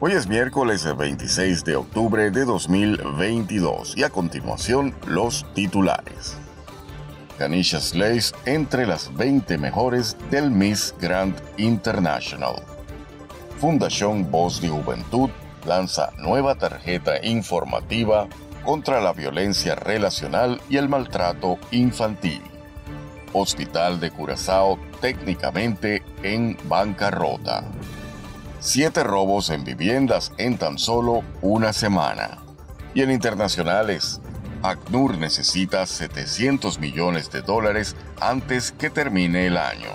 Hoy es miércoles 26 de octubre de 2022 y a continuación los titulares. Kanisha Slays entre las 20 mejores del Miss Grand International. Fundación Voz de Juventud lanza nueva tarjeta informativa contra la violencia relacional y el maltrato infantil. Hospital de Curazao técnicamente en bancarrota. Siete robos en viviendas en tan solo una semana. Y en internacionales, ACNUR necesita 700 millones de dólares antes que termine el año.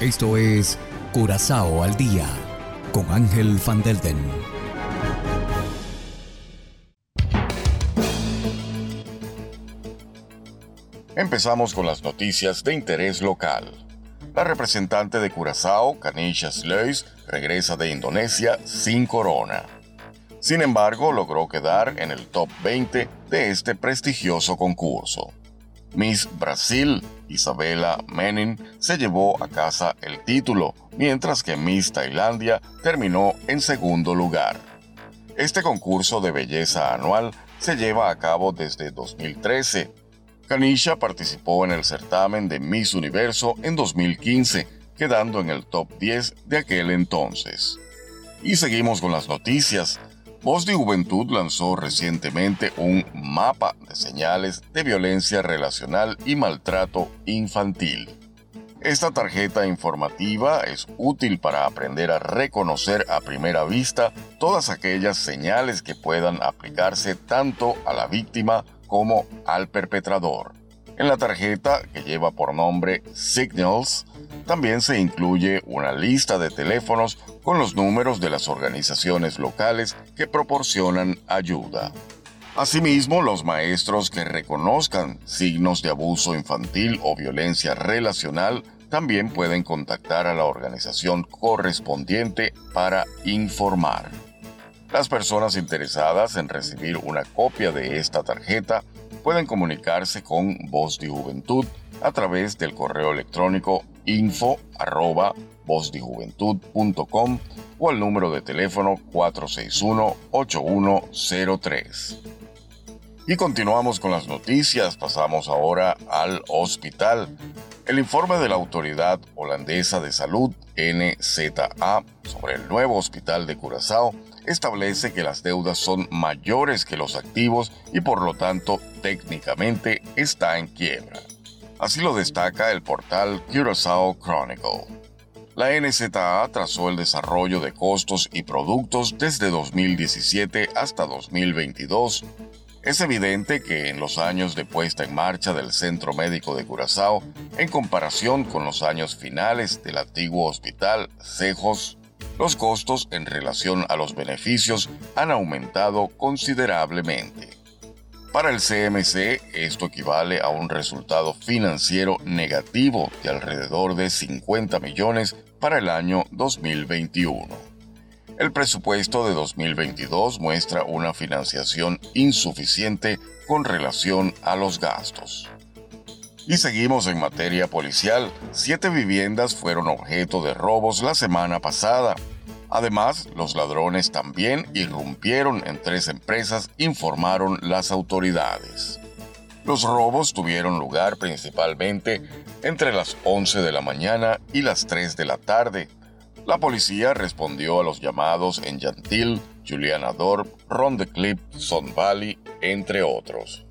Esto es Curazao al Día con Ángel Van Delden. Empezamos con las noticias de interés local. La representante de Curazao, Kanisha Sleus, regresa de Indonesia sin corona. Sin embargo, logró quedar en el top 20 de este prestigioso concurso. Miss Brasil, Isabela Menin, se llevó a casa el título, mientras que Miss Tailandia terminó en segundo lugar. Este concurso de belleza anual se lleva a cabo desde 2013 Kanisha participó en el certamen de Miss Universo en 2015, quedando en el top 10 de aquel entonces. Y seguimos con las noticias. Voz de Juventud lanzó recientemente un mapa de señales de violencia relacional y maltrato infantil. Esta tarjeta informativa es útil para aprender a reconocer a primera vista todas aquellas señales que puedan aplicarse tanto a la víctima como al perpetrador. En la tarjeta, que lleva por nombre Signals, también se incluye una lista de teléfonos con los números de las organizaciones locales que proporcionan ayuda. Asimismo, los maestros que reconozcan signos de abuso infantil o violencia relacional también pueden contactar a la organización correspondiente para informar. Las personas interesadas en recibir una copia de esta tarjeta pueden comunicarse con Voz de Juventud a través del correo electrónico info o al número de teléfono 461-8103. Y continuamos con las noticias, pasamos ahora al hospital. El informe de la Autoridad Holandesa de Salud, NZA, sobre el nuevo hospital de Curazao establece que las deudas son mayores que los activos y por lo tanto técnicamente está en quiebra. Así lo destaca el portal Curaçao Chronicle. La NZA trazó el desarrollo de costos y productos desde 2017 hasta 2022. Es evidente que en los años de puesta en marcha del Centro Médico de Curazao, en comparación con los años finales del antiguo hospital Cejos, los costos en relación a los beneficios han aumentado considerablemente. Para el CMC, esto equivale a un resultado financiero negativo de alrededor de 50 millones para el año 2021. El presupuesto de 2022 muestra una financiación insuficiente con relación a los gastos. Y seguimos en materia policial. Siete viviendas fueron objeto de robos la semana pasada. Además, los ladrones también irrumpieron en tres empresas, informaron las autoridades. Los robos tuvieron lugar principalmente entre las 11 de la mañana y las 3 de la tarde. La policía respondió a los llamados en Yantil, Juliana Dorp, Ron de Clip, Son Valley, entre otros.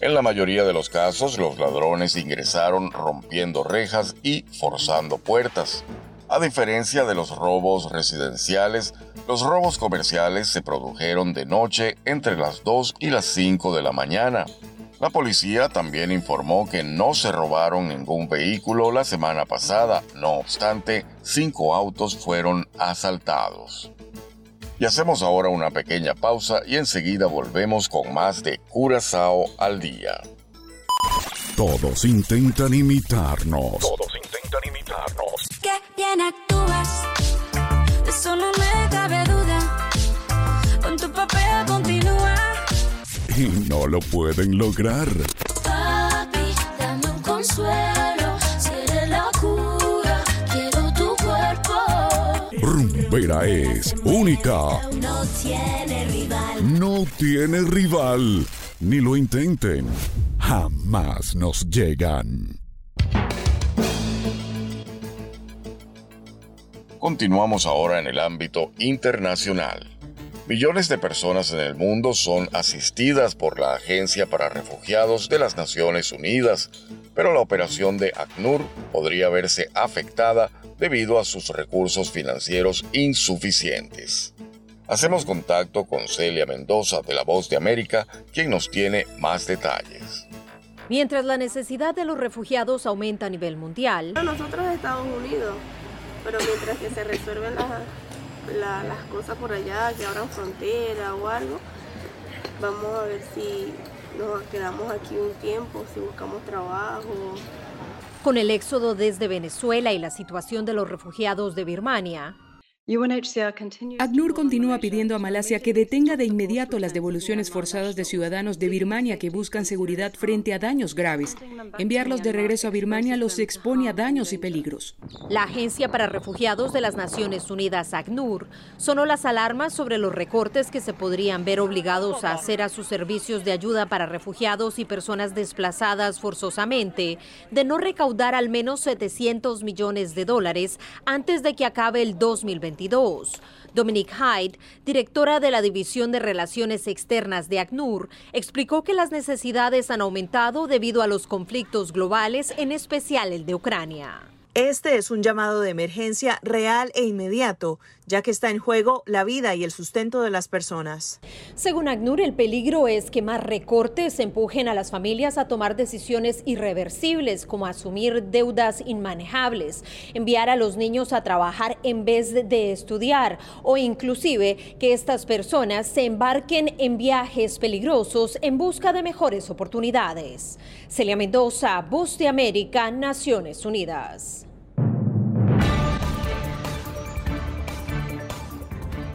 En la mayoría de los casos, los ladrones ingresaron rompiendo rejas y forzando puertas. A diferencia de los robos residenciales, los robos comerciales se produjeron de noche entre las 2 y las 5 de la mañana. La policía también informó que no se robaron ningún vehículo la semana pasada, no obstante, cinco autos fueron asaltados. Y hacemos ahora una pequeña pausa y enseguida volvemos con más de Curazao al día. Todos intentan imitarnos. Todos intentan imitarnos. Qué bien actúas, eso no me cabe duda. Con tu papel continúa. Y no lo pueden lograr. Papi, dame un consuelo. Si eres la cura, quiero tu cuerpo. Rumbera es única. No tiene rival. No tiene rival. Ni lo intenten. Jamás nos llegan. Continuamos ahora en el ámbito internacional. Millones de personas en el mundo son asistidas por la Agencia para Refugiados de las Naciones Unidas, pero la operación de ACNUR podría verse afectada debido a sus recursos financieros insuficientes. Hacemos contacto con Celia Mendoza de La Voz de América, quien nos tiene más detalles. Mientras la necesidad de los refugiados aumenta a nivel mundial, Nosotros Estados Unidos, pero mientras que se resuelven las, la- las cosas por allá, que abran frontera o algo, vamos a ver si nos quedamos aquí un tiempo, si buscamos trabajo. con el éxodo desde Venezuela y la situación de los refugiados de Birmania, ACNUR continúa pidiendo a Malasia que detenga de inmediato las devoluciones forzadas de ciudadanos de Birmania que buscan seguridad frente a daños graves. Enviarlos de regreso a Birmania los expone a daños y peligros. la Agencia para Refugiados de las Naciones Unidas, ACNUR, sonó las alarmas sobre los recortes que se podrían ver obligados a hacer a sus servicios de ayuda para refugiados y personas desplazadas forzosamente, de no recaudar al menos 700 millones de dólares antes de que acabe el 2022. Dominique Hyde, directora de la División de Relaciones Externas de ACNUR, explicó que las necesidades han aumentado debido a los conflictos globales, en especial el de Ucrania. Este es un llamado de emergencia real e inmediato, ya que está en juego la vida y el sustento de las personas. Según ACNUR, el peligro es que más recortes empujen a las familias a tomar decisiones irreversibles, como asumir deudas inmanejables, enviar a los niños a trabajar en vez de estudiar, o inclusive que estas personas se embarquen en viajes peligrosos en busca de mejores oportunidades. Celia Mendoza, Voz de América, Naciones Unidas.